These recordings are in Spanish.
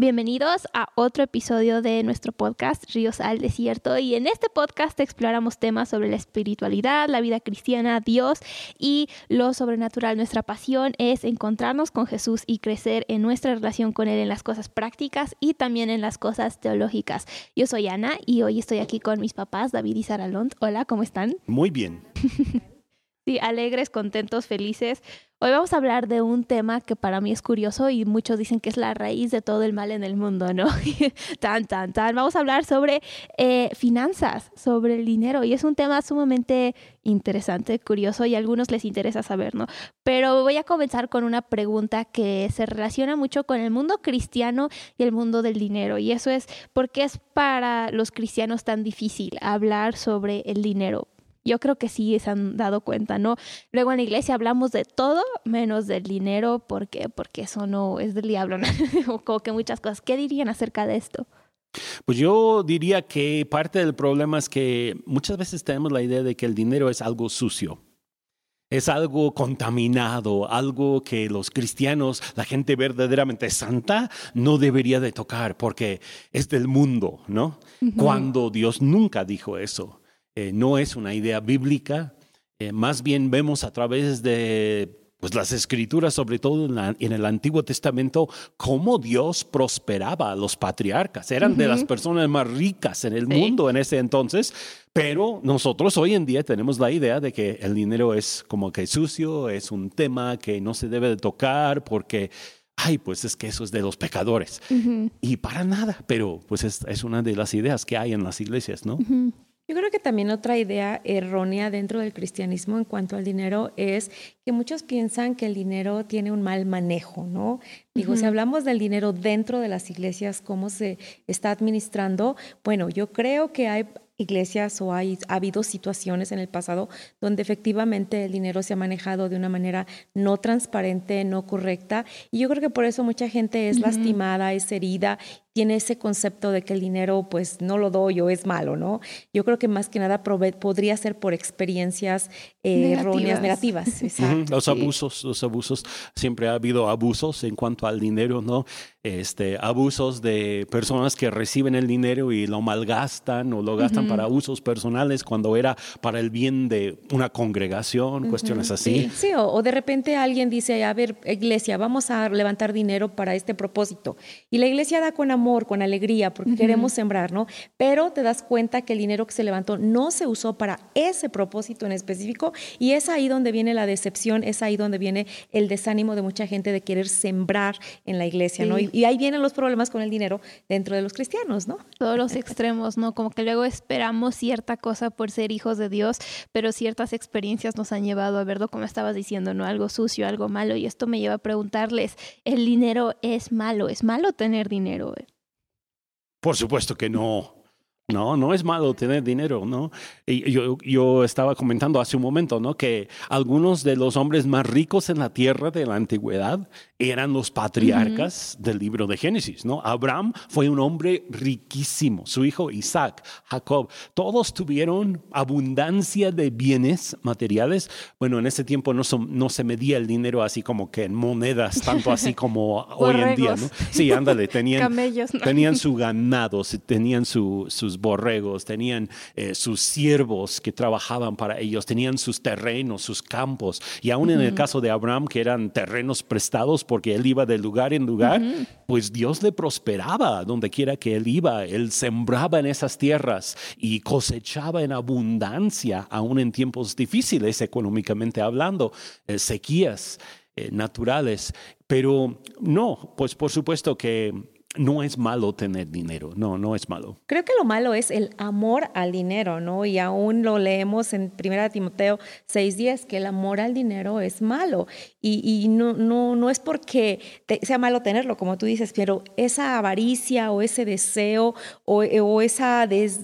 Bienvenidos a otro episodio de nuestro podcast Ríos al Desierto y en este podcast exploramos temas sobre la espiritualidad, la vida cristiana, Dios y lo sobrenatural. Nuestra pasión es encontrarnos con Jesús y crecer en nuestra relación con Él en las cosas prácticas y también en las cosas teológicas. Yo soy Ana y hoy estoy aquí con mis papás David y Sara Lont. Hola, ¿cómo están? Muy bien. sí, alegres, contentos, felices Hoy vamos a hablar de un tema que para mí es curioso y muchos dicen que es la raíz de todo el mal en el mundo, ¿no? tan, tan, tan. Vamos a hablar sobre eh, finanzas, sobre el dinero y es un tema sumamente interesante, curioso y a algunos les interesa saber, ¿no? Pero voy a comenzar con una pregunta que se relaciona mucho con el mundo cristiano y el mundo del dinero y eso es, ¿por qué es para los cristianos tan difícil hablar sobre el dinero? Yo creo que sí se han dado cuenta, ¿no? Luego en la iglesia hablamos de todo menos del dinero, ¿por qué? Porque eso no es del diablo, ¿no? o como que muchas cosas. ¿Qué dirían acerca de esto? Pues yo diría que parte del problema es que muchas veces tenemos la idea de que el dinero es algo sucio. Es algo contaminado, algo que los cristianos, la gente verdaderamente santa, no debería de tocar porque es del mundo, ¿no? Cuando Dios nunca dijo eso. Eh, no es una idea bíblica, eh, más bien vemos a través de pues, las escrituras, sobre todo en, el Antiguo Testamento, cómo Dios prosperaba a los patriarcas. Eran de las personas más ricas en el mundo en ese entonces, pero nosotros hoy en día tenemos la idea de que el dinero es como que sucio, es un tema que no se debe de tocar porque ay, pues es que eso es de los pecadores. Y para nada, pero pues es, una de las ideas que hay en las iglesias, ¿no? Yo creo que también otra idea errónea dentro del cristianismo en cuanto al dinero es que muchos piensan que el dinero tiene un mal manejo, ¿no? Digo, si hablamos del dinero dentro de las iglesias, cómo se está administrando, bueno, yo creo que hay iglesias o hay, ha habido situaciones en el pasado donde efectivamente el dinero se ha manejado de una manera no transparente, no correcta. Y yo creo que por eso mucha gente es lastimada, es herida tiene ese concepto de que el dinero pues no lo doy o es malo, ¿no? Yo creo que más que nada podría ser por experiencias eh, erróneas, negativas. Los abusos, los abusos, siempre ha habido abusos en cuanto al dinero, ¿no? Este, abusos de personas que reciben el dinero y lo malgastan o lo gastan para usos personales cuando era para el bien de una congregación, cuestiones así. Sí, o, o, de repente alguien dice, a ver, iglesia, vamos a levantar dinero para este propósito. Y la iglesia da con amor con alegría, porque queremos sembrar, ¿no? Pero te das cuenta que el dinero que se levantó no se usó para ese propósito en específico y es ahí donde viene la decepción, es ahí donde viene el desánimo de mucha gente de querer sembrar en la iglesia, ¿no? Y, ahí vienen los problemas con el dinero dentro de los cristianos, ¿no? Todos los extremos, ¿no? Como que luego esperamos cierta cosa por ser hijos de Dios, pero ciertas experiencias nos han llevado a verlo, como estabas diciendo, ¿no? Algo sucio, algo malo, y esto me lleva a preguntarles, ¿el dinero es malo? ¿Es malo tener dinero? Por supuesto que no. No, no es malo tener dinero, ¿no? Y yo, yo, estaba comentando hace un momento, ¿no? Que algunos de los hombres más ricos en la tierra de la antigüedad eran los patriarcas del libro de Génesis, ¿no? Abraham fue un hombre riquísimo, su hijo Isaac, Jacob, todos tuvieron abundancia de bienes materiales. Bueno, en ese tiempo no, no se medía el dinero así como que en monedas, tanto así como hoy en día, ¿no? Sí, ándale, tenían, tenían su ganado, tenían sus borregos, tenían eh, sus siervos que trabajaban para ellos, tenían sus terrenos, sus campos, y aún en el caso de Abraham, que eran terrenos prestados, porque él iba de lugar en lugar, pues Dios le prosperaba donde quiera que él iba. Él sembraba en esas tierras y cosechaba en abundancia, aún en tiempos difíciles económicamente hablando, eh, sequías eh, naturales. Pero no, pues por supuesto que no es malo tener dinero, no, no es malo. Creo que lo malo es el amor al dinero, ¿no? Y aún lo leemos en 1 Timoteo 6:10, que el amor al dinero es malo. Y, no, no, no es porque sea malo tenerlo, como tú dices, pero esa avaricia o ese deseo o, esa, des,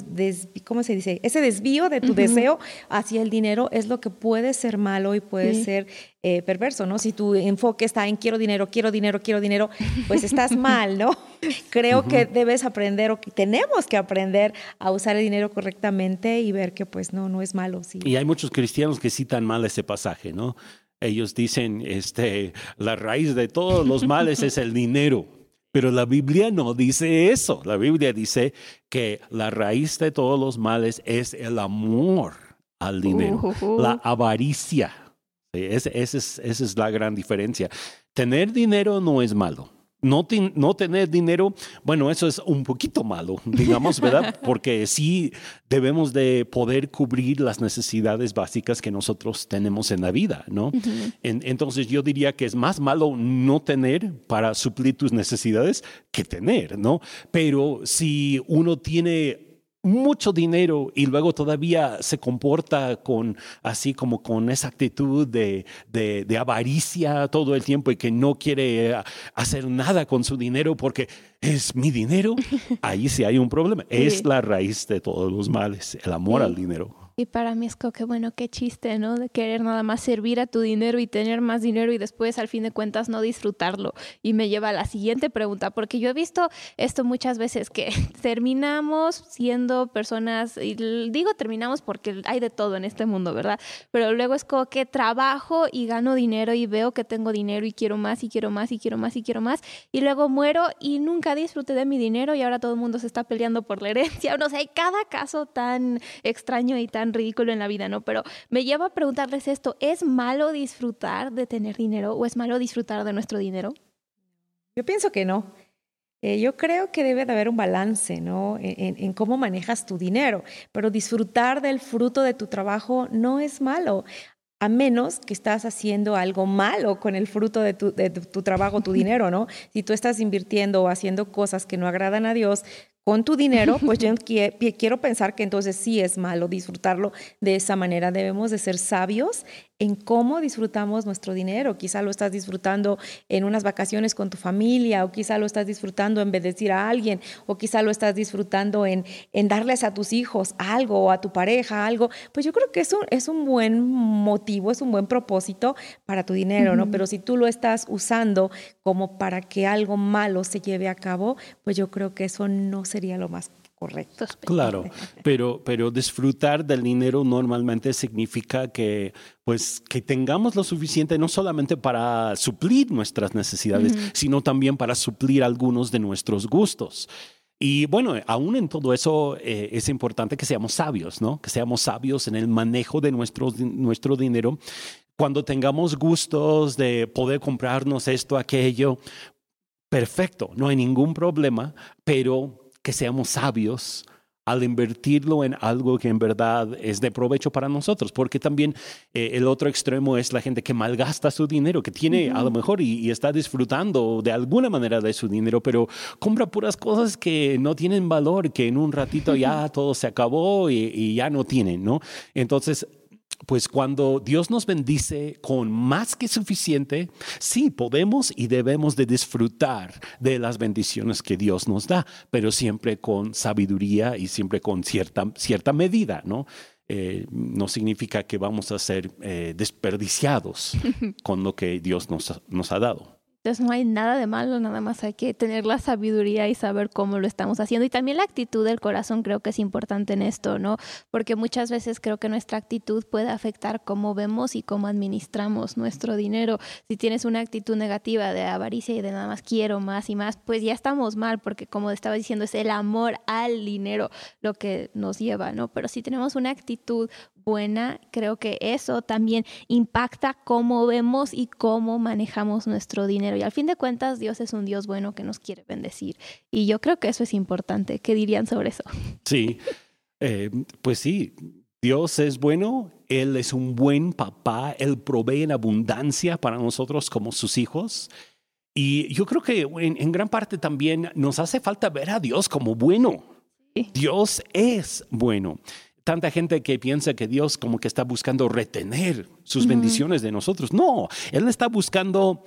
¿cómo se dice? Ese desvío de tu deseo hacia el dinero es lo que puede ser malo y puede ser eh, perverso, ¿no? Si tu enfoque está en quiero dinero, quiero dinero, quiero dinero, pues estás mal, ¿no? Creo que debes aprender o que tenemos que aprender a usar el dinero correctamente y ver que pues no, no es malo. Sí. Y hay muchos cristianos que citan mal ese pasaje, ¿no? Ellos dicen, este, la raíz de todos los males es el dinero. Pero la Biblia no dice eso. La Biblia dice que la raíz de todos los males es el amor al dinero, Ujujú. la avaricia. Es- esa es, esa es la gran diferencia. Tener dinero no es malo. No, no tener dinero, bueno, eso es un poquito malo, digamos, ¿verdad? Porque sí debemos de poder cubrir las necesidades básicas que nosotros tenemos en la vida, ¿no? En- entonces yo diría que es más malo no tener para suplir tus necesidades que tener, ¿no? Pero si uno tiene mucho dinero y luego todavía se comporta con así como con esa actitud de, de- de avaricia todo el tiempo y que no quiere eh, hacer nada con su dinero porque es mi dinero, ahí sí hay un problema. Es la raíz de todos los males, el amor Sí. al dinero. Y para mí es como que, bueno, qué chiste, ¿no? De querer nada más servir a tu dinero y tener más dinero y después, al fin de cuentas, no disfrutarlo. Y me lleva a la siguiente pregunta, porque yo he visto esto muchas veces, que terminamos siendo personas, y digo terminamos porque hay de todo en este mundo, ¿verdad? Pero luego es como que trabajo y gano dinero y veo que tengo dinero y quiero más y quiero más y quiero más y quiero más. Y luego muero y nunca disfruté de mi dinero y ahora todo el mundo se está peleando por la herencia. No sé, hay cada caso tan extraño y tan ridículo en la vida, ¿no? Pero me lleva a preguntarles esto, ¿es malo disfrutar de tener dinero o es malo disfrutar de nuestro dinero? Yo pienso que no. Eh, yo creo que debe de haber un balance, ¿no? En, en- en cómo manejas tu dinero, pero disfrutar del fruto de tu trabajo no es malo, a menos que estás haciendo algo malo con el fruto de tu, de tu- tu trabajo, tu dinero, ¿no? Si tú estás invirtiendo o haciendo cosas que no agradan a Dios con tu dinero, pues yo quiero pensar que entonces sí es malo disfrutarlo de esa manera. Debemos de ser sabios en cómo disfrutamos nuestro dinero. Quizá lo estás disfrutando en unas vacaciones con tu familia, o quizá lo estás disfrutando en bendecir a alguien, o quizá lo estás disfrutando en, en darles a tus hijos algo o a tu pareja algo. Pues yo creo que es un, es un buen motivo, es un buen propósito para tu dinero, ¿no? Pero si tú lo estás usando como para que algo malo se lleve a cabo, pues yo creo que eso no sería lo más correcto. Claro, pero, pero disfrutar del dinero normalmente significa que, pues, que tengamos lo suficiente no solamente para suplir nuestras necesidades, sino también para suplir algunos de nuestros gustos. Y bueno, aún en todo eso eh, es importante que seamos sabios, ¿no? Que seamos sabios en el manejo de nuestro, nuestro dinero. Cuando tengamos gustos de poder comprarnos esto, aquello, perfecto, no hay ningún problema, pero que seamos sabios al invertirlo en algo que en verdad es de provecho para nosotros, porque también eh, el otro extremo es la gente que malgasta su dinero, que tiene a lo mejor y, y está disfrutando de alguna manera de su dinero, pero compra puras cosas que no tienen valor, que en un ratito ya todo se acabó y, y ya no tienen, ¿no? Entonces, pues cuando Dios nos bendice con más que suficiente, sí, podemos y debemos de disfrutar de las bendiciones que Dios nos da, pero siempre con sabiduría y siempre con cierta, cierta medida, ¿no? Eh, no significa que vamos a ser eh, desperdiciados con lo que Dios nos, nos ha dado. Entonces no hay nada de malo, nada más hay que tener la sabiduría y saber cómo lo estamos haciendo. Y también la actitud del corazón creo que es importante en esto, ¿no? Porque muchas veces creo que nuestra actitud puede afectar cómo vemos y cómo administramos nuestro dinero. Si tienes una actitud negativa de avaricia y de nada más quiero más y más, pues ya estamos mal, porque como estaba diciendo, es el amor al dinero lo que nos lleva, ¿no? Pero si tenemos una actitud buena, creo que eso también impacta cómo vemos y cómo manejamos nuestro dinero. Y al fin de cuentas, Dios es un Dios bueno que nos quiere bendecir. Y yo creo que eso es importante. ¿Qué dirían sobre eso? Sí, eh, pues sí, Dios es bueno, Él es un buen papá, Él provee en abundancia para nosotros como sus hijos. Y yo creo que en, en gran parte también nos hace falta ver a Dios como bueno. Sí. Dios es bueno. Tanta gente que piensa que Dios como que está buscando retener sus bendiciones de nosotros. No, Él está buscando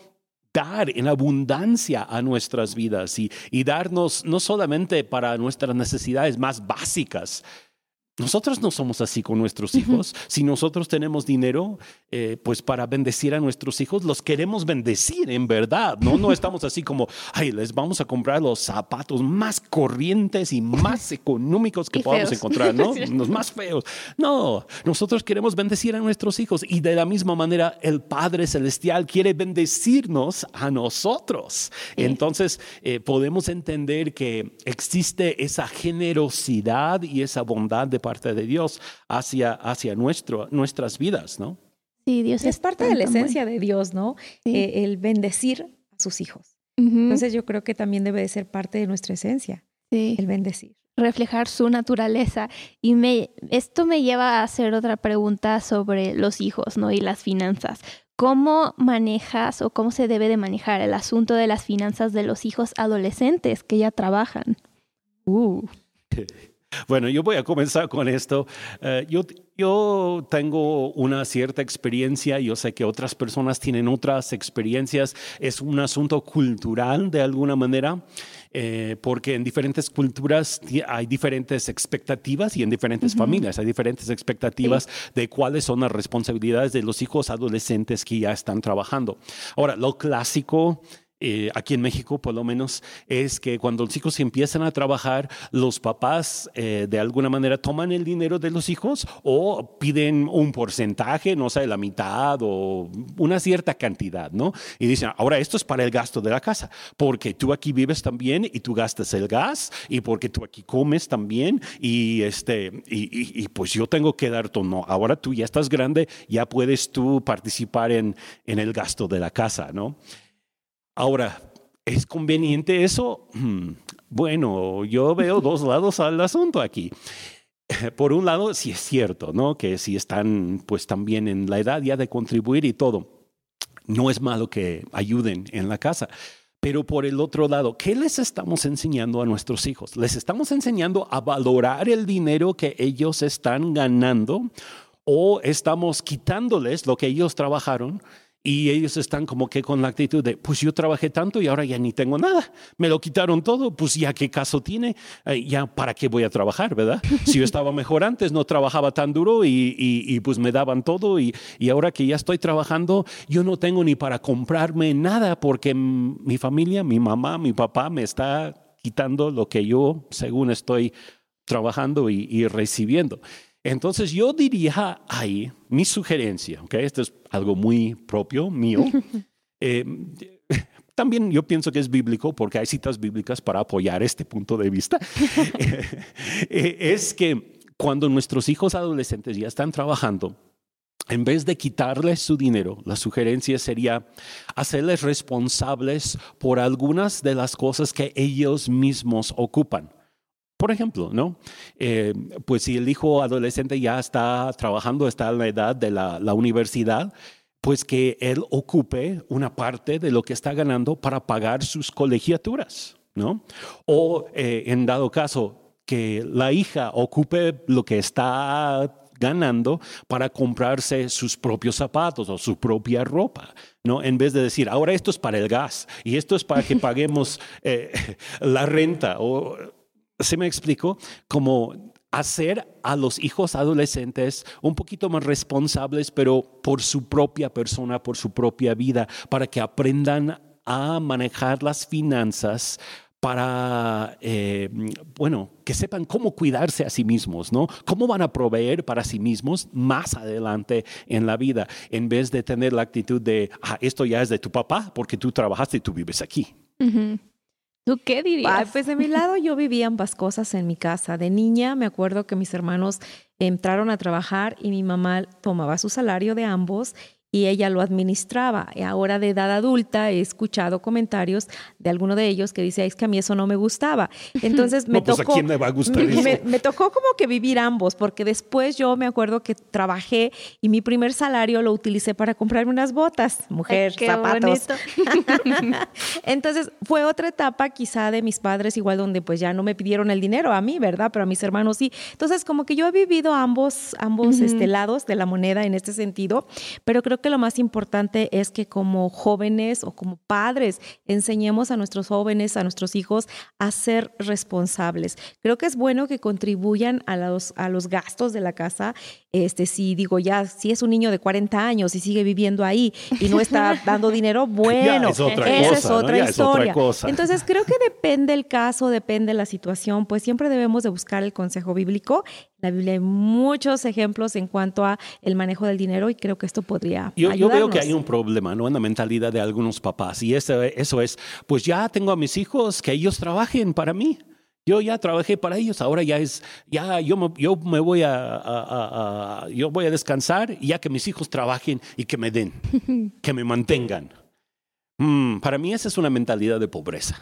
dar en abundancia a nuestras vidas y, y darnos no solamente para nuestras necesidades más básicas, Nosotros no somos así con nuestros hijos. Si nosotros tenemos dinero, eh, pues para bendecir a nuestros hijos, los queremos bendecir en verdad. No, no estamos así como, ay, les vamos a comprar los zapatos más corrientes y más económicos que podamos encontrar, ¿no? Los más feos. No, nosotros queremos bendecir a nuestros hijos y de la misma manera el Padre Celestial quiere bendecirnos a nosotros. Entonces eh, podemos entender que existe esa generosidad y esa bondad de parte de Dios hacia, hacia nuestro, nuestras vidas, ¿no? Sí, Dios es, parte de la esencia de Dios, ¿no? Eh, el bendecir a sus hijos. Entonces yo creo que también debe de ser parte de nuestra esencia, sí. el bendecir. Reflejar su naturaleza. Y me, esto me lleva a hacer otra pregunta sobre los hijos, ¿no? Y las finanzas. ¿Cómo manejas o cómo se debe de manejar el asunto de las finanzas de los hijos adolescentes que ya trabajan? Uh. Bueno, yo voy a comenzar con esto. Eh, yo, yo tengo una cierta experiencia, yo sé que otras personas tienen otras experiencias, es un asunto cultural de alguna manera. Eh, porque en diferentes culturas hay diferentes expectativas y en diferentes familias hay diferentes expectativas de cuáles son las responsabilidades de los hijos adolescentes que ya están trabajando. Ahora, lo clásico eh, aquí en México por lo menos, es que cuando los hijos empiezan a trabajar, los papás eh, de alguna manera toman el dinero de los hijos o piden un porcentaje, no sé, la mitad o una cierta cantidad, ¿no? Y dicen, ahora esto es para el gasto de la casa, porque tú aquí vives también y tú gastas el gas y porque tú aquí comes también y, este, y, y pues yo tengo que dar todo, no, ahora tú ya estás grande, ya puedes tú participar en, en el gasto de la casa, ¿no? Ahora, ¿es conveniente eso? Hmm, bueno, yo veo dos lados al asunto aquí. Por un lado, sí es cierto, ¿no? Que si están pues también en la edad ya de contribuir y todo, no es malo que ayuden en la casa. Pero por el otro lado, ¿qué les estamos enseñando a nuestros hijos? ¿Les estamos enseñando a valorar el dinero que ellos están ganando o estamos quitándoles lo que ellos trabajaron? Y ellos están como que con la actitud de, pues yo trabajé tanto y ahora ya ni tengo nada. Me lo quitaron todo, pues ya qué caso tiene, eh, ya para qué voy a trabajar, ¿verdad? Si yo estaba mejor antes, no trabajaba tan duro y, y, pues me daban todo y, y, ahora que ya estoy trabajando, yo no tengo ni para comprarme nada porque mi familia, mi mamá, mi papá me está quitando lo que yo, según estoy trabajando y recibiendo. Entonces yo diría ahí mi sugerencia, ¿ok? Esto es algo muy propio mío. Eh, también yo pienso que es bíblico porque hay citas bíblicas para apoyar este punto de vista. Eh, es que cuando nuestros hijos adolescentes ya están trabajando, en vez de quitarles su dinero, la sugerencia sería hacerles responsables por algunas de las cosas que ellos mismos ocupan. Por ejemplo, ¿no? Eh, pues si el hijo adolescente ya está trabajando, está en la edad de la, universidad, pues que él ocupe una parte de lo que está ganando para pagar sus colegiaturas, ¿no? O eh, en dado caso, que la hija ocupe lo que está ganando para comprarse sus propios zapatos o su propia ropa, ¿no? En vez de decir, ahora esto es para el gas y esto es para que paguemos eh, la renta o se me explico? Como hacer a los hijos adolescentes un poquito más responsables, pero por su propia persona, por su propia vida, para que aprendan a manejar las finanzas para, eh, bueno, que sepan cómo cuidarse a sí mismos, ¿no? Cómo van a proveer para sí mismos más adelante en la vida, en vez de tener la actitud de, ah, esto ya es de tu papá porque tú trabajaste y tú vives aquí. ¿Tú qué dirías? pues de mi lado yo vivía ambas cosas en mi casa. De niña me acuerdo que mis hermanos entraron a trabajar y mi mamá tomaba su salario de ambos y ella lo administraba. Ahora de edad adulta he escuchado comentarios de alguno de ellos que dice, es que a mí eso no me gustaba. Entonces me pues, tocó... ¿a quién le va a gustar eso? Me, tocó como que vivir ambos, porque después yo me acuerdo que trabajé y mi primer salario lo utilicé para comprarme unas botas, mujer, zapatos. Entonces fue otra etapa quizá de mis padres, igual donde pues ya no me pidieron el dinero a mí, ¿verdad? Pero a mis hermanos sí. Entonces como que yo he vivido ambos, ambos este, lados de la moneda en este sentido, pero creo creo que lo más importante es que como jóvenes o como padres enseñemos a nuestros jóvenes, a nuestros hijos a ser responsables. Creo que es bueno que contribuyan a los, a los gastos de la casa. Este, si digo ya, si es un niño de 40 años y sigue viviendo ahí y no está dando dinero, bueno, es otra esa cosa, es ¿no? otra Ya es otra historia. cosa. Entonces creo que depende el caso, depende la situación, pues siempre debemos de buscar el consejo bíblico. En la Biblia hay muchos ejemplos en cuanto a el manejo del dinero y creo que esto podría Yo, yo veo que ayudarnos. hay un problema, ¿no? En la mentalidad de algunos papás. Y eso, eso es, pues ya tengo a mis hijos, que ellos trabajen para mí. Yo ya trabajé para ellos, ahora ya es, ya yo me, yo me voy a, a- a- a- yo voy a descansar y ya que mis hijos trabajen y que me den, que me mantengan. Mm, para mí esa es una mentalidad de pobreza.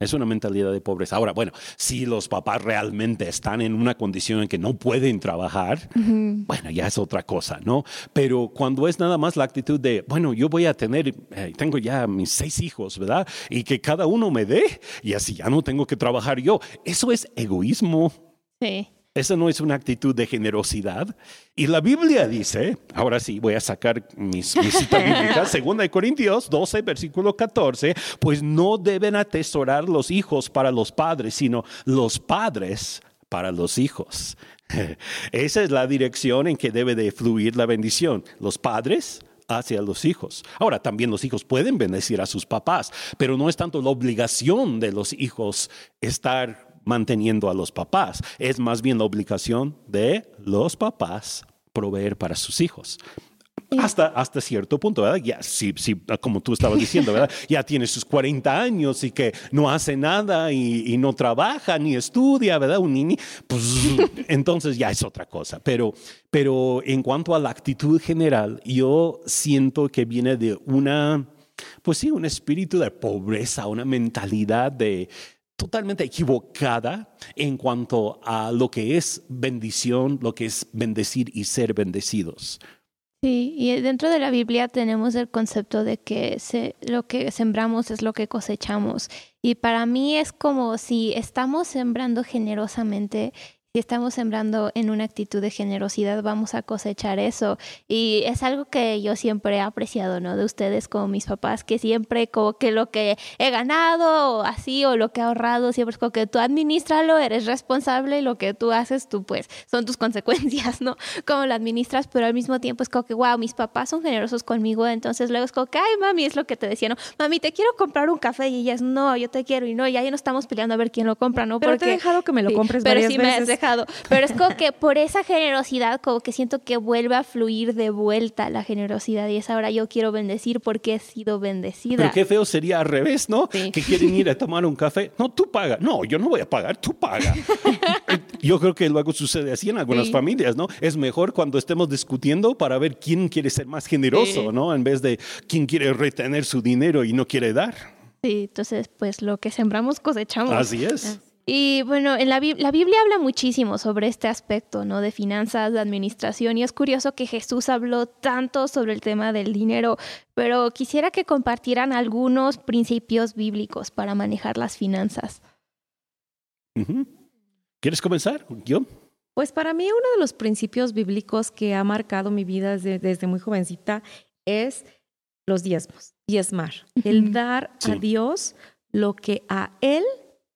Es una mentalidad de pobreza. Ahora, bueno, si los papás realmente están en una condición en que no pueden trabajar, bueno, ya es otra cosa, ¿no? Pero cuando es nada más la actitud de, bueno, yo voy a tener, eh, tengo ya mis seis hijos, ¿verdad? Y que cada uno me dé, y así ya no tengo que trabajar yo. Eso es egoísmo. Sí. Esa no es una actitud de generosidad. Y la Biblia dice, ahora sí, voy a sacar mis, mis citas bíblicas, segunda de Corintios 12, versículo 14, pues no deben atesorar los hijos para los padres, sino los padres para los hijos. Esa es la dirección en que debe de fluir la bendición. Los padres hacia los hijos. Ahora, también los hijos pueden bendecir a sus papás, pero no es tanto la obligación de los hijos estar manteniendo a los papás, es más bien la obligación de los papás proveer para sus hijos. Hasta, hasta cierto punto, ¿verdad? Ya, sí, sí, como tú estabas diciendo, ¿verdad? Ya tiene sus 40 años y que no hace nada y, y no trabaja ni estudia, ¿verdad? Un niño, pues entonces ya es otra cosa. Pero, pero en cuanto a la actitud general, yo siento que viene de una, pues sí, un espíritu de pobreza, una mentalidad de totalmente equivocada en cuanto a lo que es bendición, lo que es bendecir y ser bendecidos. Sí, y dentro de la Biblia tenemos el concepto de que lo que sembramos es lo que cosechamos. Y para mí es como si estamos sembrando generosamente, si estamos sembrando en una actitud de generosidad, vamos a cosechar eso. Y es algo que yo siempre he apreciado, ¿no? De ustedes como mis papás, que siempre como que lo que he ganado o así o lo que he ahorrado, siempre es como que tú administralo, eres responsable y lo que tú haces, tú pues son tus consecuencias, ¿no? Cómo lo administras, pero al mismo tiempo es como que, wow, mis papás son generosos conmigo, entonces luego es como que, ay, mami, es lo que te decía, ¿no? Mami, te quiero comprar un café y ellas, no, yo te quiero y no, y ya no estamos peleando a ver quién lo compra, ¿no? Pero te he dejado que me lo Sí, compres pero varias sí me has veces. Dejado. Pero es como que por esa generosidad, como que siento que vuelve a fluir de vuelta la generosidad y es ahora yo quiero bendecir porque he sido bendecida. Pero qué feo sería al revés, ¿no? Sí. Que quieren ir a tomar un café. No, tú paga. No, yo no voy a pagar, tú paga. yo creo que luego sucede así en algunas Sí. familias, ¿no? Es mejor cuando estemos discutiendo para ver quién quiere ser más generoso, Sí. ¿no? En vez de quién quiere retener su dinero y no quiere dar. Sí, entonces pues lo que sembramos cosechamos. Así es. Y bueno, en la, Bib- la Biblia habla muchísimo sobre este aspecto, ¿no? De finanzas, de administración. Y es curioso que Jesús habló tanto sobre el tema del dinero, pero quisiera que compartieran algunos principios bíblicos para manejar las finanzas. ¿Quieres comenzar? ¿Yo? Pues para mí uno de los principios bíblicos que ha marcado mi vida desde, desde muy jovencita es los diezmos, diezmar, el dar Sí. a Dios lo que a Él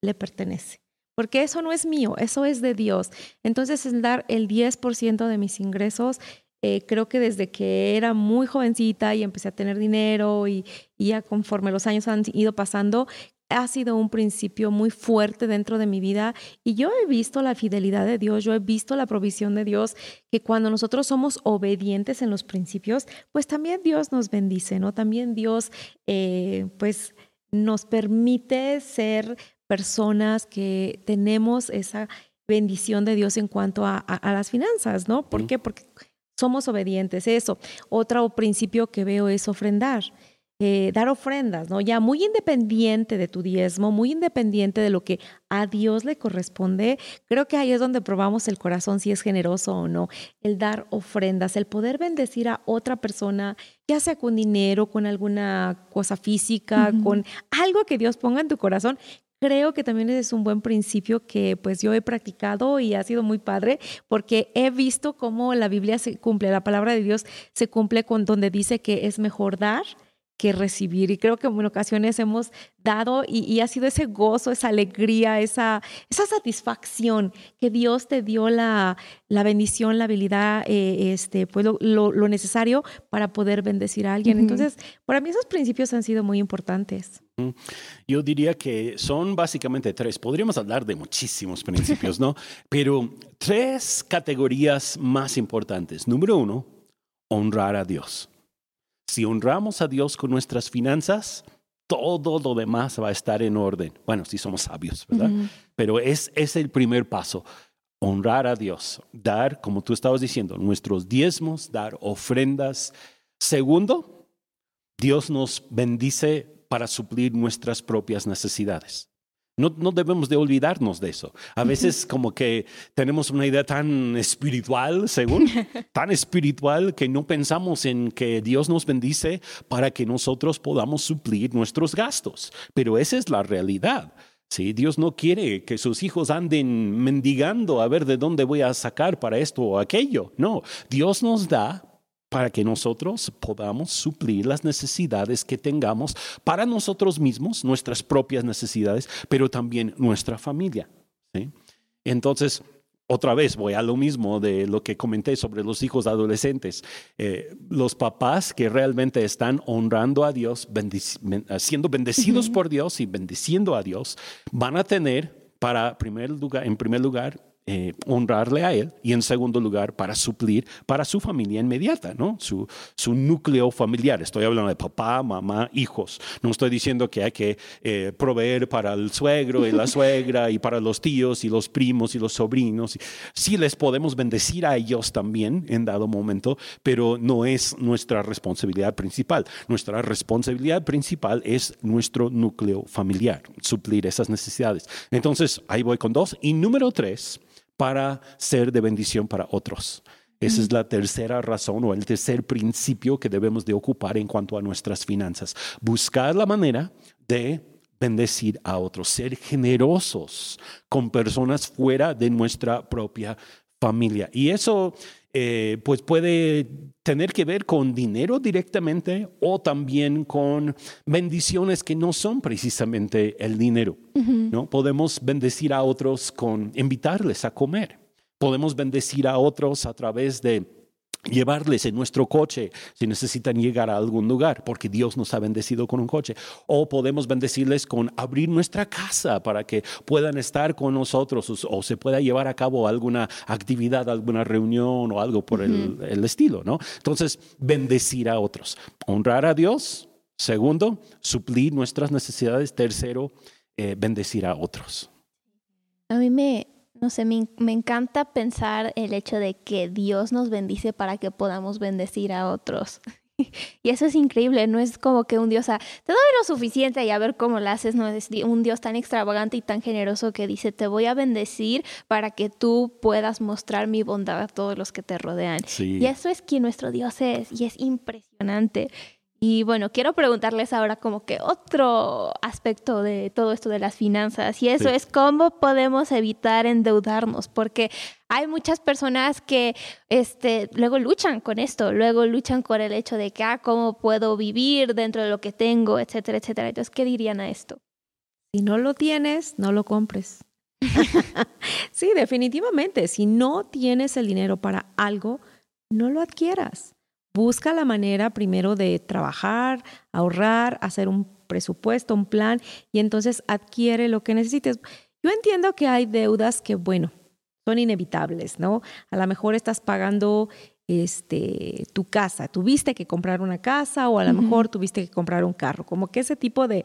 le pertenece. Porque eso no es mío, eso es de Dios. Entonces, el dar el 10% de mis ingresos, eh, creo que desde que era muy jovencita y empecé a tener dinero y, ya conforme los años han ido pasando, ha sido un principio muy fuerte dentro de mi vida y yo he visto la fidelidad de Dios, yo he visto la provisión de Dios, que cuando nosotros somos obedientes en los principios, pues también Dios nos bendice, ¿no? También Dios, eh, pues, nos permite ser personas que tenemos esa bendición de Dios en cuanto a, a- a las finanzas, ¿no? ¿Por Mm. qué? Porque somos obedientes, eso. Otro principio que veo es ofrendar eh, dar ofrendas, ¿no? Ya muy independiente de tu diezmo, muy independiente de lo que a Dios le corresponde, creo que ahí es donde probamos el corazón si es generoso o no. El dar ofrendas, el poder bendecir a otra persona, ya sea con dinero, con alguna cosa física, con algo que Dios ponga en tu corazón. Creo que también es un buen principio que pues yo he practicado y ha sido muy padre porque he visto cómo la Biblia se cumple, la palabra de Dios se cumple con donde dice que es mejor dar que recibir. Y creo que en ocasiones hemos dado y, ha sido ese gozo, esa alegría, esa, esa satisfacción que Dios te dio la, la bendición, la habilidad, eh, este, pues lo, lo, necesario para poder bendecir a alguien. Entonces, para mí esos principios han sido muy importantes. Yo diría que son básicamente tres. Podríamos hablar de muchísimos principios, ¿no? Pero tres categorías más importantes. Número uno, honrar a Dios. Si honramos a Dios con nuestras finanzas, todo lo demás va a estar en orden. Bueno, si somos sabios, ¿verdad? Pero es, es el primer paso. Honrar a Dios, dar, como tú estabas diciendo, nuestros diezmos, dar ofrendas. Segundo, Dios nos bendice para suplir nuestras propias necesidades. No, no, debemos de olvidarnos de eso. A veces como que tenemos una idea tan espiritual, según, tan espiritual que no pensamos en que Dios nos bendice para que nosotros podamos suplir nuestros gastos. Pero esa es la realidad. Sí, Dios no quiere que sus hijos anden mendigando a ver de dónde voy a sacar para esto o aquello. No, Dios nos da para que nosotros podamos suplir las necesidades que tengamos para nosotros mismos, nuestras propias necesidades, pero también nuestra familia. Entonces, otra vez voy a lo mismo de lo que comenté sobre los hijos adolescentes. Eh, los papás que realmente están honrando a Dios, siendo bendecidos por Dios y bendiciendo a Dios, van a tener para primer lugar, en primer lugar eh, honrarle a Él y en segundo lugar para suplir para su familia inmediata, ¿no? Su, su núcleo familiar. Estoy hablando de papá, mamá, hijos. No estoy diciendo que hay que eh, proveer para el suegro y la suegra y para los tíos y los primos y los sobrinos. Sí les podemos bendecir a ellos también en dado momento, pero no es nuestra responsabilidad principal. Nuestra responsabilidad principal es nuestro núcleo familiar, suplir esas necesidades. Entonces, ahí voy con dos. Y número tres, para ser de bendición para otros. Esa es la tercera razón o el tercer principio que debemos de ocupar en cuanto a nuestras finanzas. Buscar la manera de bendecir a otros, ser generosos con personas fuera de nuestra propia familia. Y eso eh, pues puede tener que ver con dinero directamente o también con bendiciones que no son precisamente el dinero. ¿no? Podemos bendecir a otros con invitarles a comer. Podemos bendecir a otros a través de llevarles en nuestro coche si necesitan llegar a algún lugar, porque Dios nos ha bendecido con un coche. O podemos bendecirles con abrir nuestra casa para que puedan estar con nosotros o, se pueda llevar a cabo alguna actividad, alguna reunión o algo por el, estilo, ¿no? Entonces, bendecir a otros, honrar a Dios. Segundo, suplir nuestras necesidades. Tercero, eh, bendecir a otros. A mí me, no sé, me, encanta pensar el hecho de que Dios nos bendice para que podamos bendecir a otros. Y eso es increíble, no es como que un Dios, a, te doy lo suficiente y a ver cómo lo haces, no es un Dios tan extravagante y tan generoso que dice, te voy a bendecir para que tú puedas mostrar mi bondad a todos los que te rodean. Y eso es quien nuestro Dios es y es impresionante. Y bueno, quiero preguntarles ahora como que otro aspecto de todo esto de las finanzas y eso es cómo podemos evitar endeudarnos, porque hay muchas personas que este, luego luchan con esto, luego luchan con el hecho de que, ah, ¿cómo puedo vivir dentro de lo que tengo, etcétera, etcétera? Entonces, ¿qué dirían a esto? Si no lo tienes, no lo compres. sí, definitivamente, si no tienes el dinero para algo, no lo adquieras busca la manera primero de trabajar, ahorrar, hacer un presupuesto, un plan y entonces adquiere lo que necesites. Yo entiendo que hay deudas que, bueno, son inevitables, ¿no? A lo mejor estás pagando este, tu casa, tuviste que comprar una casa o a lo mejor tuviste que comprar un carro, como que ese tipo de,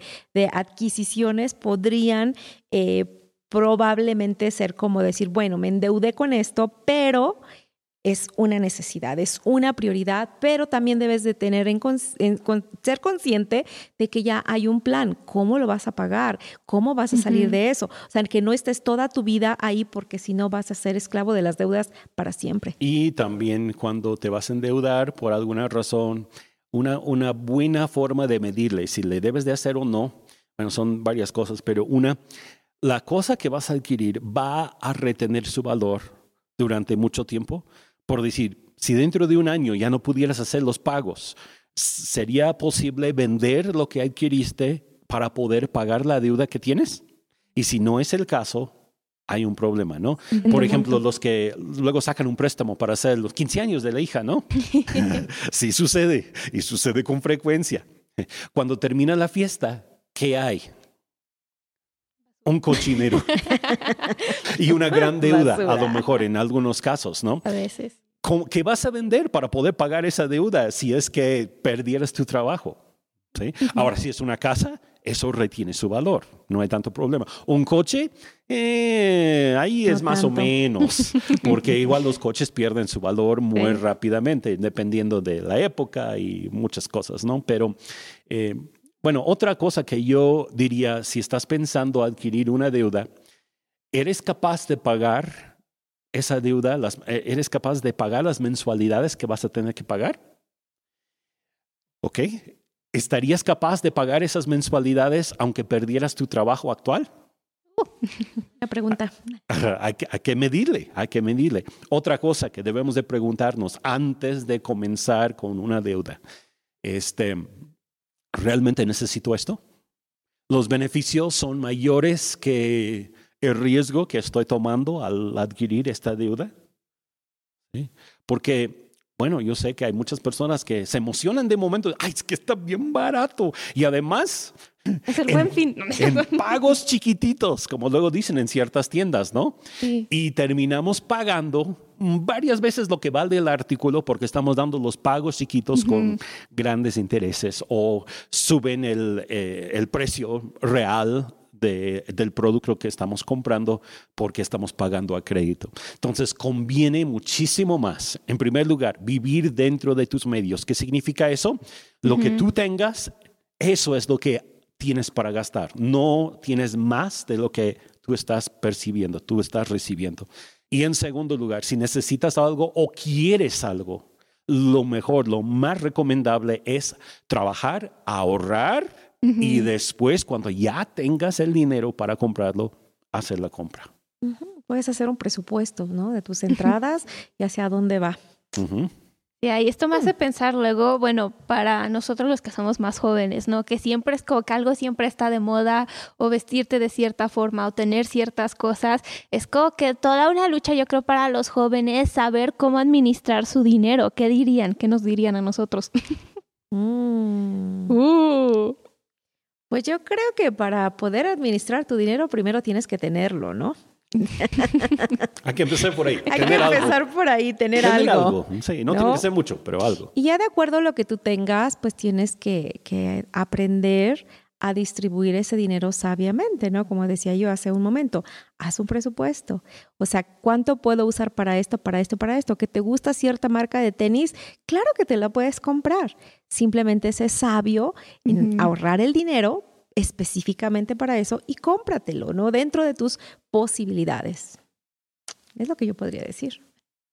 adquisiciones podrían eh, probablemente ser como decir, bueno, me endeudé con esto, pero es una necesidad, es una prioridad, pero también debes de tener en, ser consciente de que ya hay un plan, cómo lo vas a pagar, cómo vas a salir de eso, o sea, que no estés toda tu vida ahí porque si no vas a ser esclavo de las deudas para siempre. Y también cuando te vas a endeudar por alguna razón, una, una buena forma de medirle si le debes de hacer o no Bueno, son varias cosas, pero una, la cosa que vas a adquirir va a retener su valor durante mucho tiempo. Por decir, si dentro de un año ya no pudieras hacer los pagos, ¿sería posible vender lo que adquiriste para poder pagar la deuda que tienes? Y si no es el caso, hay un problema, ¿no? Por ejemplo, los que luego sacan un préstamo para hacer los 15 años de la hija, ¿no? sí sucede y sucede con frecuencia. Cuando termina la fiesta, ¿qué hay? Un cochinero y una gran deuda, a lo mejor en algunos casos, ¿no? A veces. ¿Qué vas a vender para poder pagar esa deuda si es que perdieras tu trabajo? ¿Sí? Ahora, si es una casa, eso retiene su valor, no hay tanto problema. Un coche, eh, ahí es más o menos, porque igual los coches pierden su valor muy rápidamente, dependiendo de la época y muchas cosas, ¿no? Pero, eh, bueno, otra cosa que yo diría, si estás pensando adquirir una deuda, ¿eres capaz de pagar esa deuda? Eh, ¿Eres capaz de pagar las mensualidades que vas a tener que pagar? ¿Ok? ¿Estarías capaz de pagar esas mensualidades aunque perdieras tu trabajo actual? Una pregunta. Hay que, hay que, medirle, hay que medirle. Otra cosa que debemos de preguntarnos antes de comenzar con una deuda. Este, ¿Realmente necesito esto? ¿Los beneficios son mayores que el riesgo que estoy tomando al adquirir esta deuda? ¿Sí? Porque bueno, yo sé que hay muchas personas que se emocionan de momento, ay, es que está bien barato. Y además, es el buen fin. en pagos chiquititos, como luego dicen en ciertas tiendas, ¿no? Sí. Y terminamos pagando varias veces lo que vale el artículo porque estamos dando los pagos chiquitos con grandes intereses o suben el, eh, el precio real del producto que estamos comprando porque estamos pagando a crédito. Entonces, conviene muchísimo más, en primer lugar, vivir dentro de tus medios. ¿Qué significa eso? Lo que tú tengas, eso es lo que tienes para gastar. No tienes más de lo que tú estás percibiendo, tú estás recibiendo. Y en segundo lugar, si necesitas algo o quieres algo, lo mejor, lo más recomendable es trabajar, ahorrar y después, cuando ya tengas el dinero para comprarlo, hacer la compra. Puedes hacer un presupuesto, ¿no? De tus entradas y hacia dónde va. Y ahí esto me hace pensar luego, bueno, para nosotros los que somos más jóvenes, ¿no? Que siempre es como que algo siempre está de moda o vestirte de cierta forma o tener ciertas cosas. Es como que toda una lucha, yo creo, para los jóvenes saber cómo administrar su dinero. ¿Qué dirían? ¿Qué nos dirían a nosotros? Mm. Uh. Pues yo creo que para poder administrar tu dinero primero tienes que tenerlo, ¿no? Hay que empezar por ahí. Hay que empezar por ahí, tener, algo. Sí, no, tiene que ser mucho, pero algo. Y ya de acuerdo a lo que tú tengas, pues tienes que, que aprender a distribuir ese dinero sabiamente, ¿no? Como decía yo hace un momento, haz un presupuesto. O sea, ¿cuánto puedo usar para esto, para esto, para esto? ¿Que te gusta cierta marca de tenis? Claro que te la puedes comprar. Simplemente sé sabio en ahorrar el dinero específicamente para eso y cómpratelo, ¿no? Dentro de tus posibilidades. Es lo que yo podría decir.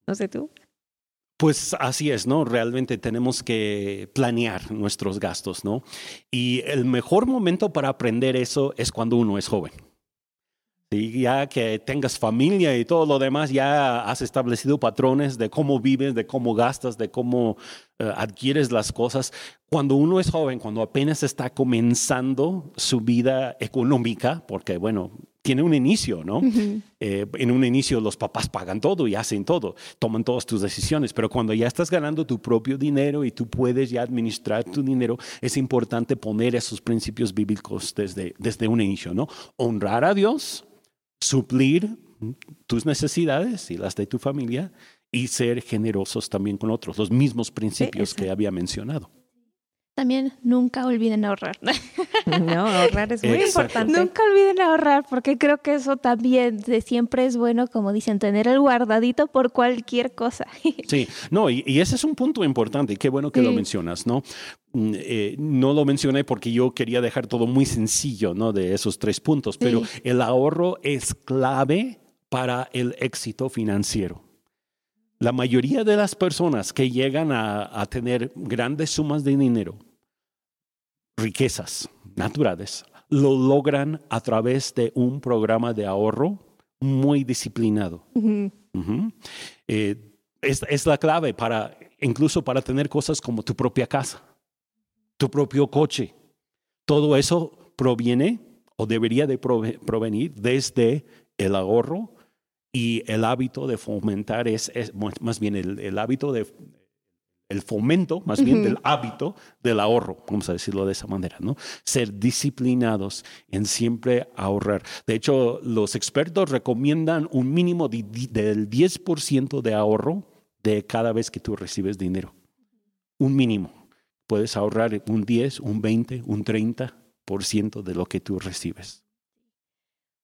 No sé tú. Pues así es, ¿no? Realmente tenemos que planear nuestros gastos, ¿no? Y el mejor momento para aprender eso es cuando uno es joven. Y ya que tengas familia y todo lo demás, ya has establecido patrones de cómo vives, de cómo gastas, de cómo eh, adquieres las cosas. Cuando uno es joven, cuando apenas está comenzando su vida económica, porque bueno, tiene un inicio, ¿no? Eh, en un inicio los papás pagan todo y hacen todo, toman todas tus decisiones, pero cuando ya estás ganando tu propio dinero y tú puedes ya administrar tu dinero, es importante poner esos principios bíblicos desde, desde un inicio, ¿no? Honrar a Dios, suplir tus necesidades y las de tu familia y ser generosos también con otros, los mismos principios que había mencionado. También nunca olviden ahorrar. No, ahorrar es muy importante. Nunca olviden ahorrar, porque creo que eso también de siempre es bueno, como dicen, tener el guardadito por cualquier cosa. Sí, no, y, ese es un punto importante, y qué bueno que lo mencionas, ¿no? Mm, eh, no lo mencioné porque yo quería dejar todo muy sencillo, ¿no? De esos tres puntos, pero el ahorro es clave para el éxito financiero. La mayoría de las personas que llegan a, a tener grandes sumas de dinero riquezas naturales lo logran a través de un programa de ahorro muy disciplinado. Eh, es, es la clave para, incluso para tener cosas como tu propia casa, tu propio coche. Todo eso proviene o debería de prove- provenir desde el ahorro y el hábito de fomentar es, más bien el, el hábito de el fomento, más bien del hábito del ahorro, vamos a decirlo de esa manera, ¿no? Ser disciplinados en siempre ahorrar. De hecho, los expertos recomiendan un mínimo de- de- del 10% de ahorro de cada vez que tú recibes dinero. Un mínimo. Puedes ahorrar un 10, un 20, un 30% de lo que tú recibes.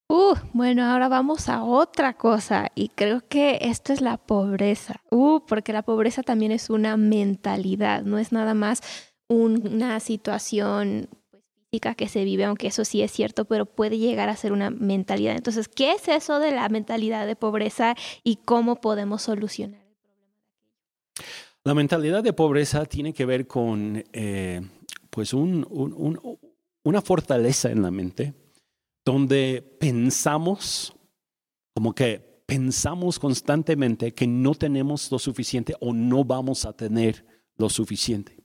Uh, bueno, ahora vamos a otra cosa y creo que esto es la pobreza. Uh, porque la pobreza también es una mentalidad, no es nada más un- una situación pues, física que se vive, aunque eso sí es cierto, pero puede llegar a ser una mentalidad. Entonces, ¿qué es eso de la mentalidad de pobreza y cómo podemos solucionar el problema? La mentalidad de pobreza tiene que ver con eh, pues un- un- un- una fortaleza en la mente donde pensamos como que pensamos constantemente que no tenemos lo suficiente o no vamos a tener lo suficiente.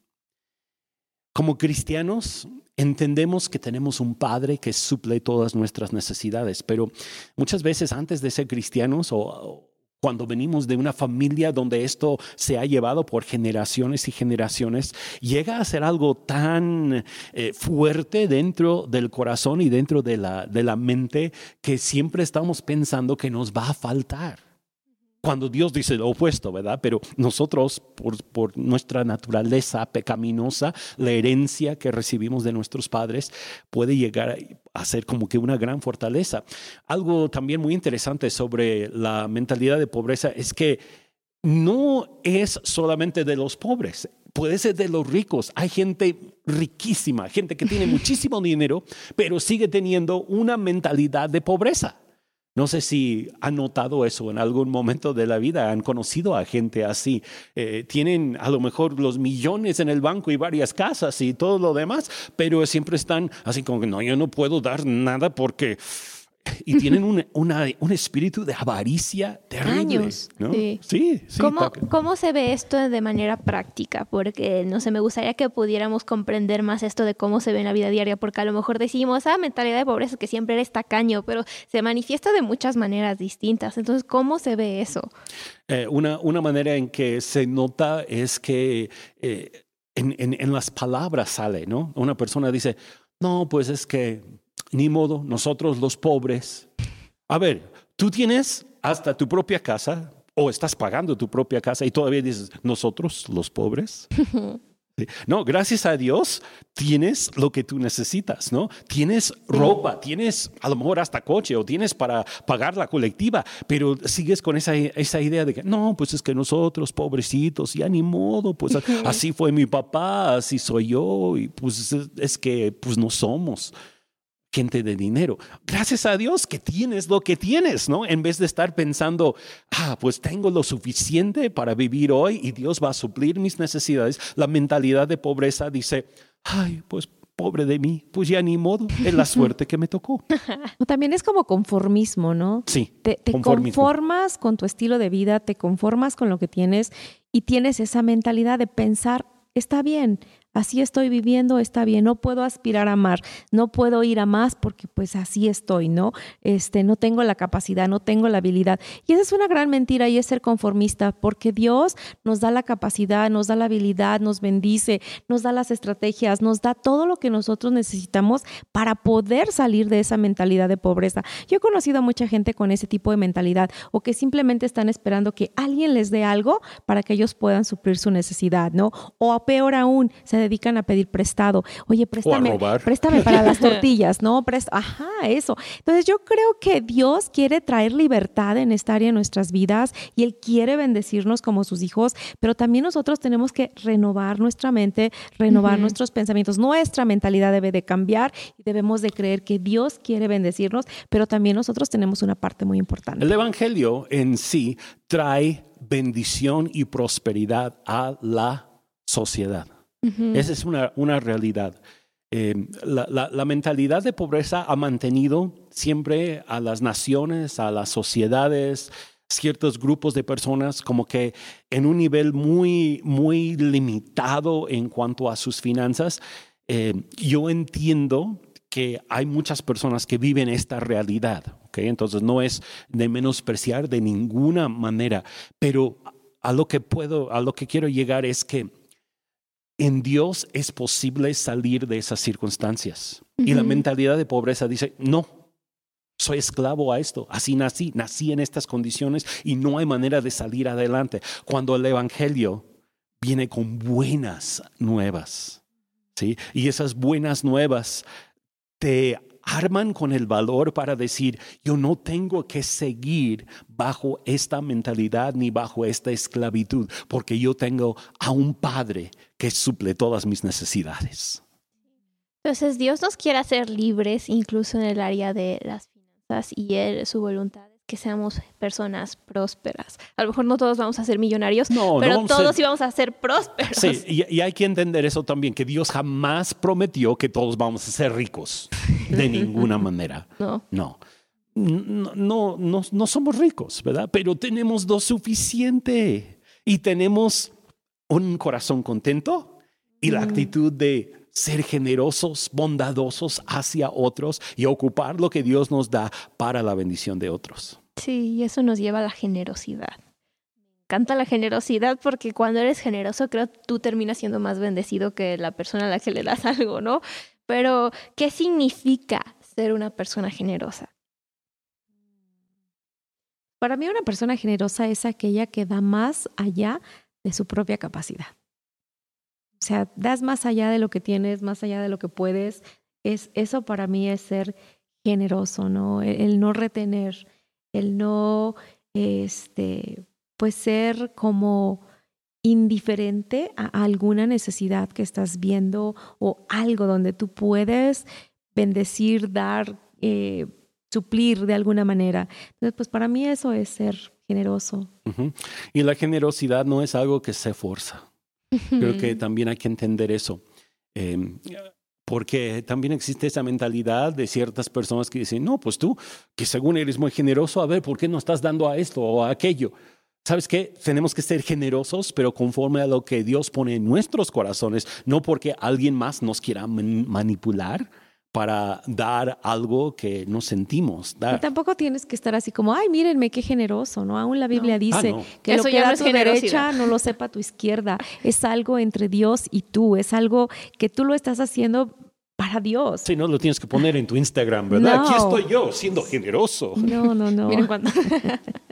Como cristianos entendemos que tenemos un Padre que suple todas nuestras necesidades, pero muchas veces antes de ser cristianos o cuando venimos de una familia donde esto se ha llevado por generaciones y generaciones, llega a ser algo tan eh, fuerte dentro del corazón y dentro de la, de la mente que siempre estamos pensando que nos va a faltar. Cuando Dios dice lo opuesto, ¿verdad? Pero nosotros, por, por nuestra naturaleza pecaminosa, la herencia que recibimos de nuestros padres puede llegar a ser como que una gran fortaleza. Algo también muy interesante sobre la mentalidad de pobreza es que no es solamente de los pobres, puede ser de los ricos. Hay gente riquísima, gente que tiene muchísimo dinero, pero sigue teniendo una mentalidad de pobreza. No sé si han notado eso en algún momento de la vida, han conocido a gente así. Eh, tienen a lo mejor los millones en el banco y varias casas y todo lo demás, pero siempre están así como que no, yo no puedo dar nada porque... Y tienen un, una- un espíritu de avaricia terrible. Años, ¿no? sí. Sí, sí. ¿Cómo, ¿Cómo se ve esto de manera práctica? Porque, no sé, me gustaría que pudiéramos comprender más esto de cómo se ve en la vida diaria, porque a lo mejor decimos, ah, mentalidad de pobreza, que siempre eres tacaño, pero se manifiesta de muchas maneras distintas. Entonces, ¿cómo se ve eso? Eh, una, una manera en que se nota es que eh, en, en- en las palabras sale, ¿no? Una persona dice, no, pues es que ni modo, nosotros los pobres. A ver, tú tienes hasta tu propia casa o estás pagando tu propia casa y todavía dices, nosotros los pobres. No, gracias a Dios tienes lo que tú necesitas, ¿no? Tienes ropa, tienes a lo mejor hasta coche o tienes para pagar la colectiva, pero sigues con esa, esa idea de que no, pues es que nosotros, pobrecitos, ya ni modo, pues así fue mi papá, así soy yo, y pues es, es que pues no somos gente de dinero. Gracias a Dios que tienes lo que tienes, ¿no? En vez de estar pensando, ah, pues tengo lo suficiente para vivir hoy y Dios va a suplir mis necesidades. La mentalidad de pobreza dice, ay, pues pobre de mí, pues ya ni modo, es la suerte que me tocó. También es como conformismo, ¿no? Sí, Te, te conformas con tu estilo de vida, te conformas con lo que tienes y tienes esa mentalidad de pensar, está bien, así estoy viviendo, está bien, no puedo aspirar a más, no puedo ir a más porque pues así estoy, ¿no? Este, no tengo la capacidad, no tengo la habilidad. Y esa es una gran mentira y es ser conformista, porque Dios nos da la capacidad, nos da la habilidad, nos bendice, nos da las estrategias, nos da todo lo que nosotros necesitamos para poder salir de esa mentalidad de pobreza. Yo he conocido a mucha gente con ese tipo de mentalidad o que simplemente están esperando que alguien les dé algo para que ellos puedan suplir su necesidad, ¿no? O peor aún, se dedican a pedir prestado. Oye, préstame, préstame para las tortillas, ¿no? Presta- Ajá, eso. Entonces yo creo que Dios quiere traer libertad en esta área de nuestras vidas y Él quiere bendecirnos como sus hijos, pero también nosotros tenemos que renovar nuestra mente, renovar nuestros pensamientos. Nuestra mentalidad debe de cambiar y debemos de creer que Dios quiere bendecirnos, pero también nosotros tenemos una parte muy importante. El Evangelio en sí trae bendición y prosperidad a la sociedad. Esa es una, una realidad. eh, la, la, la, mentalidad de pobreza ha mantenido siempre a las naciones, a las sociedades, ciertos grupos de personas como que en un nivel muy, muy limitado en cuanto a sus finanzas. Eh, yo entiendo que hay muchas personas que viven esta realidad, ¿ok? Entonces no es de menospreciar de ninguna manera, pero a lo que puedo, a lo que quiero llegar es que en Dios es posible salir de esas circunstancias. Uh -huh. Y la mentalidad de pobreza dice, no, soy esclavo a esto, así nací, nací en estas condiciones y no hay manera de salir adelante. Cuando el Evangelio viene con buenas nuevas, ¿sí? Y esas buenas nuevas te arman con el valor para decir, yo no tengo que seguir bajo esta mentalidad ni bajo esta esclavitud, porque yo tengo a un Padre que suple todas mis necesidades. Entonces Dios nos quiere hacer libres incluso en el área de las finanzas y él, su voluntad es que seamos personas prósperas. A lo mejor no todos vamos a ser millonarios, no, pero no todos ser... íbamos a ser prósperos. Sí, y, y, hay que entender eso también, que Dios jamás prometió que todos vamos a ser ricos, de ninguna manera. No. No. No, no, no, no somos ricos, ¿verdad? Pero tenemos lo suficiente y tenemos un corazón contento y la actitud de ser generosos, bondadosos hacia otros y ocupar lo que Dios nos da para la bendición de otros. Sí, y eso nos lleva a la generosidad. Me encanta la generosidad porque cuando eres generoso, creo que tú terminas siendo más bendecido que la persona a la que le das algo, ¿no? Pero, ¿qué significa ser una persona generosa? Para mí una persona generosa es aquella que da más allá de su propia capacidad. O sea, das más allá de lo que tienes, más allá de lo que puedes. Es, eso para mí es ser generoso, ¿no? El, el no retener, el no, este, pues ser como indiferente a alguna necesidad que estás viendo o algo donde tú puedes bendecir, dar, eh, suplir de alguna manera. Entonces, pues para mí eso es ser generoso. Uh -huh. Y la generosidad no es algo que se forza. Creo que también hay que entender eso. Eh, porque también existe esa mentalidad de ciertas personas que dicen, no, pues tú, que según eres muy generoso, a ver, ¿por qué no estás dando a esto o a aquello? ¿Sabes qué? Tenemos que ser generosos, pero conforme a lo que Dios pone en nuestros corazones, no porque alguien más nos quiera manipular para dar algo que no sentimos dar. Y tampoco tienes que estar así como, ay, mírenme qué generoso, ¿no? Aún la Biblia no. dice ah, no. que Eso lo que ya da no es tu derecha no lo sepa tu izquierda. Es algo entre Dios y tú, es algo que tú lo estás haciendo para Dios. Sí, no lo tienes que poner en tu Instagram, ¿verdad? No. Aquí estoy yo siendo generoso. No, no, no. Miren cuánto.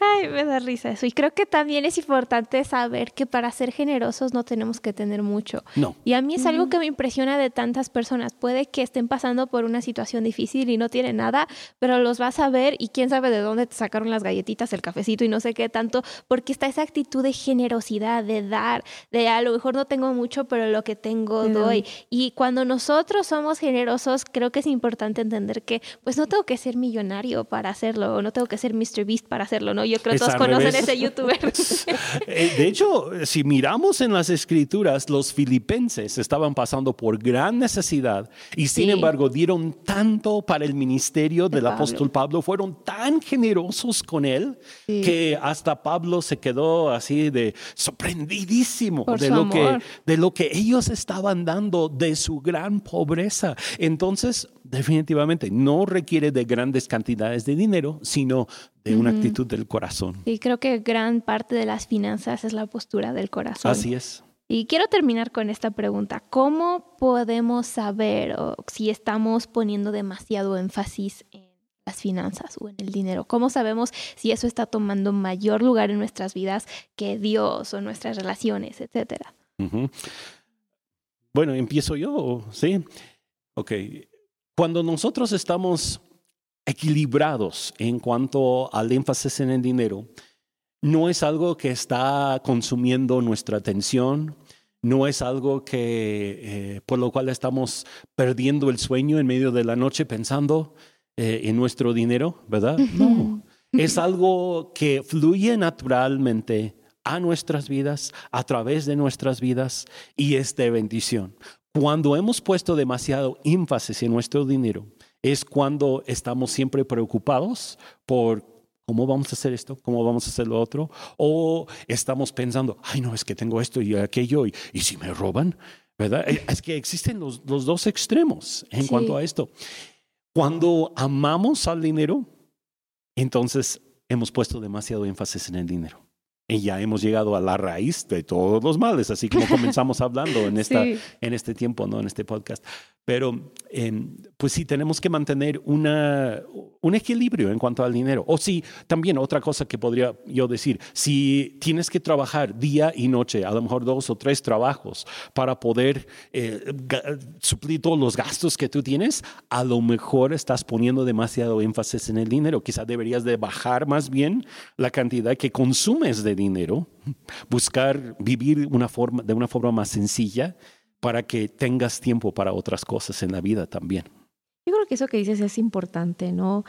Ay, me da risa eso. Y creo que también es importante saber que para ser generosos no tenemos que tener mucho. No. Y a mí es algo que me impresiona de tantas personas. Puede que estén pasando por una situación difícil y no tienen nada, pero los vas a ver y quién sabe de dónde te sacaron las galletitas, el cafecito y no sé qué tanto, porque está esa actitud de generosidad, de dar, de a lo mejor no tengo mucho, pero lo que tengo Te doy. doy. Y cuando nosotros somos generosos, creo que es importante entender que pues no tengo que ser millonario para hacerlo, o no tengo que ser Mr. Beast para hacerlo, ¿no? Yo creo que todos conocen ese youtuber. Eh, De hecho, si miramos en las escrituras, los filipenses estaban pasando por gran necesidad y sin Sí. embargo dieron tanto para el ministerio De del Pablo. apóstol Pablo, fueron tan generosos con él Sí. que hasta Pablo se quedó así de sorprendidísimo Por de lo, que, de lo que ellos estaban dando, de su gran pobreza. Entonces, definitivamente, no requiere de grandes cantidades de dinero, sino de una Ujú. Actitud del corazón. Y creo que gran parte de las finanzas es la postura del corazón. Así es. Y quiero terminar con esta pregunta. ¿Cómo podemos saber o si estamos poniendo demasiado énfasis en las finanzas o en el dinero? ¿Cómo sabemos si eso está tomando mayor lugar en nuestras vidas que Dios o nuestras relaciones, etcétera? Bueno, empiezo yo, ¿sí? Ok. Cuando nosotros estamos equilibrados en cuanto al énfasis en el dinero, no es algo que está consumiendo nuestra atención, no es algo que eh, por lo cual estamos perdiendo el sueño en medio de la noche pensando eh, en nuestro dinero, ¿verdad? No, es algo que fluye naturalmente a nuestras vidas, a través de nuestras vidas y es de bendición. Cuando hemos puesto demasiado énfasis en nuestro dinero, es cuando estamos siempre preocupados por cómo vamos a hacer esto, cómo vamos a hacer lo otro, o estamos pensando, ay no, es que tengo esto y aquello, y, y si me roban, ¿verdad? Eh, es que existen los, los dos extremos en Sí. cuanto a esto. Cuando amamos al dinero, entonces hemos puesto demasiado énfasis en el dinero. Y ya hemos llegado a la raíz de todos los males, así como comenzamos hablando en, esta, Sí. en este tiempo, ¿no? En este podcast. Pero, eh, pues sí, tenemos que mantener una, un equilibrio en cuanto al dinero. O sí, también otra cosa que podría yo decir, si tienes que trabajar día y noche, a lo mejor dos o tres trabajos para poder eh, suplir todos los gastos que tú tienes, a lo mejor estás poniendo demasiado énfasis en el dinero. Quizá deberías de bajar más bien la cantidad que consumes de dinero, buscar vivir de una forma más sencilla para que tengas tiempo para otras cosas en la vida también. Yo creo que eso que dices es importante, ¿no?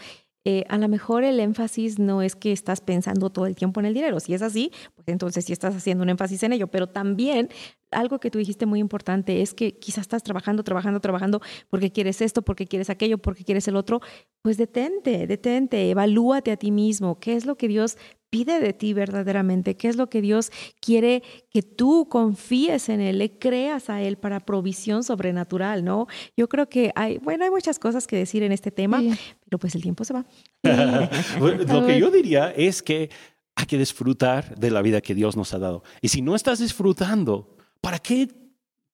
Eh, a lo mejor el énfasis no es que estás pensando todo el tiempo en el dinero. Si es así, pues entonces sí estás haciendo un énfasis en ello. Pero también algo que tú dijiste muy importante es que quizás estás trabajando, trabajando, trabajando porque quieres esto, porque quieres aquello, porque quieres el otro. Pues detente, detente, evalúate a ti mismo. ¿Qué es lo que Dios pide de ti verdaderamente? ¿Qué es lo que Dios quiere que tú confíes en Él, le creas a Él para provisión sobrenatural, ¿no? Yo creo que hay, bueno, hay muchas cosas que decir en este tema, Sí. pero pues el tiempo se va. Lo que yo diría es que hay que disfrutar de la vida que Dios nos ha dado. Y si no estás disfrutando, ¿para qué?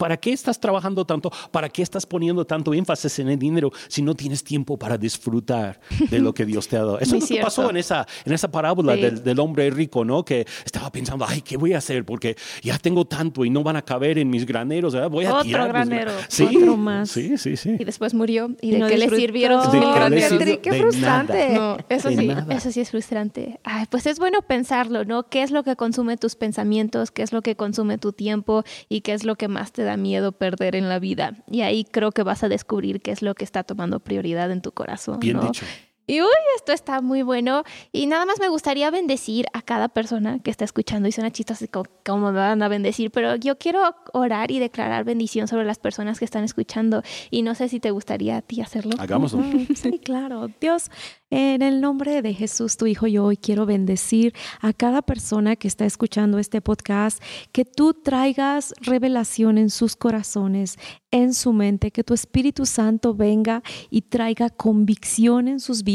¿Para qué estás trabajando tanto? ¿Para qué estás poniendo tanto énfasis en el dinero si no tienes tiempo para disfrutar de lo que Dios te ha dado? Eso Muy es lo que pasó en esa, en esa parábola Sí. del, del hombre rico, ¿no? Que estaba pensando, ay, ¿qué voy a hacer? Porque ya tengo tanto y no van a caber en mis graneros. ¿verdad? Voy a Otro tirar granero. Sí, Otro más. Sí, sí, sí. Y después murió. ¿Y Y de no qué le sirvieron De mil que le graneros? sirvió Qué frustrante. No, eso De sí, nada. eso sí es frustrante. Ay, pues es bueno pensarlo, ¿no? ¿Qué es lo que consume tus pensamientos? ¿Qué es lo que consume tu tiempo? ¿Y qué es lo que más te da miedo perder en la vida? Y ahí creo que vas a descubrir qué es lo que está tomando prioridad en tu corazón. Bien ¿no? dicho. Y uy, esto está muy bueno. Y nada más me gustaría bendecir a cada persona que está escuchando. Y suena chistoso como, como me van a bendecir, pero yo quiero orar y declarar bendición sobre las personas que están escuchando. Y no sé si te gustaría a ti hacerlo. Hagámoslo. Sí, claro. Dios, en el nombre de Jesús, tu Hijo, yo hoy quiero bendecir a cada persona que está escuchando este podcast, que tú traigas revelación en sus corazones, en su mente, que tu Espíritu Santo venga y traiga convicción en sus vidas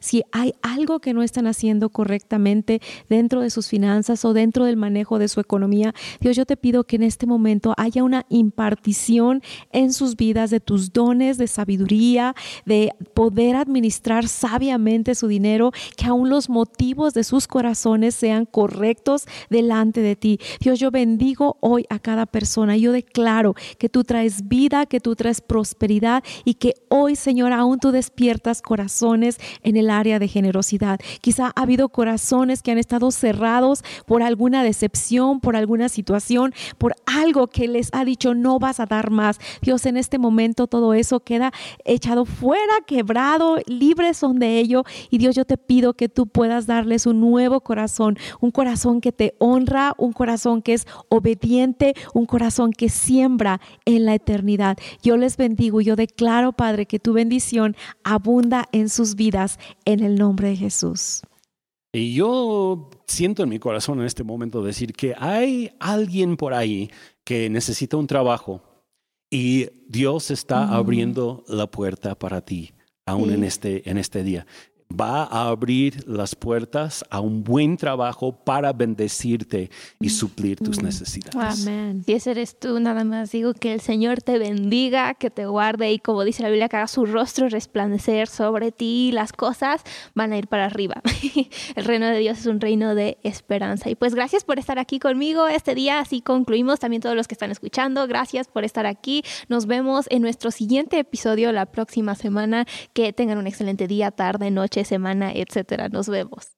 si hay algo que no están haciendo correctamente dentro de sus finanzas o dentro del manejo de su economía. Dios, yo te pido que en este momento haya una impartición en sus vidas de tus dones de sabiduría, de poder administrar sabiamente su dinero, que aún los motivos de sus corazones sean correctos delante de ti. Dios, yo bendigo hoy a cada persona. Yo declaro que tú traes vida, que tú traes prosperidad y que hoy, Señor, aún tú despiertas corazones en el área de generosidad. Quizá ha habido corazones que han estado cerrados por alguna decepción, por alguna situación, por algo que les ha dicho no vas a dar más. Dios, en este momento todo eso queda echado fuera, quebrado, libres son de ello. Y Dios, yo te pido que tú puedas darles un nuevo corazón, un corazón que te honra, un corazón que es obediente, un corazón que siembra en la eternidad. Yo les bendigo y yo declaro, Padre, que tu bendición abunda en sus vidas en el nombre de Jesús. Y yo siento en mi corazón en este momento decir que hay alguien por ahí que necesita un trabajo y Dios está Mm. abriendo la puerta para ti aún Sí. en este, en este día. Va a abrir las puertas a un buen trabajo para bendecirte y suplir tus Mm. necesidades. Amén. Si ese eres tú, nada más digo que el Señor te bendiga, que te guarde y como dice la Biblia, que haga su rostro resplandecer sobre ti y las cosas van a ir para arriba. el reino de Dios es un reino de esperanza. Y pues gracias por estar aquí conmigo este día. Así concluimos también todos los que están escuchando. Gracias por estar aquí. Nos vemos en nuestro siguiente episodio la próxima semana. Que tengan un excelente día, tarde, semana, etcétera. Nos vemos.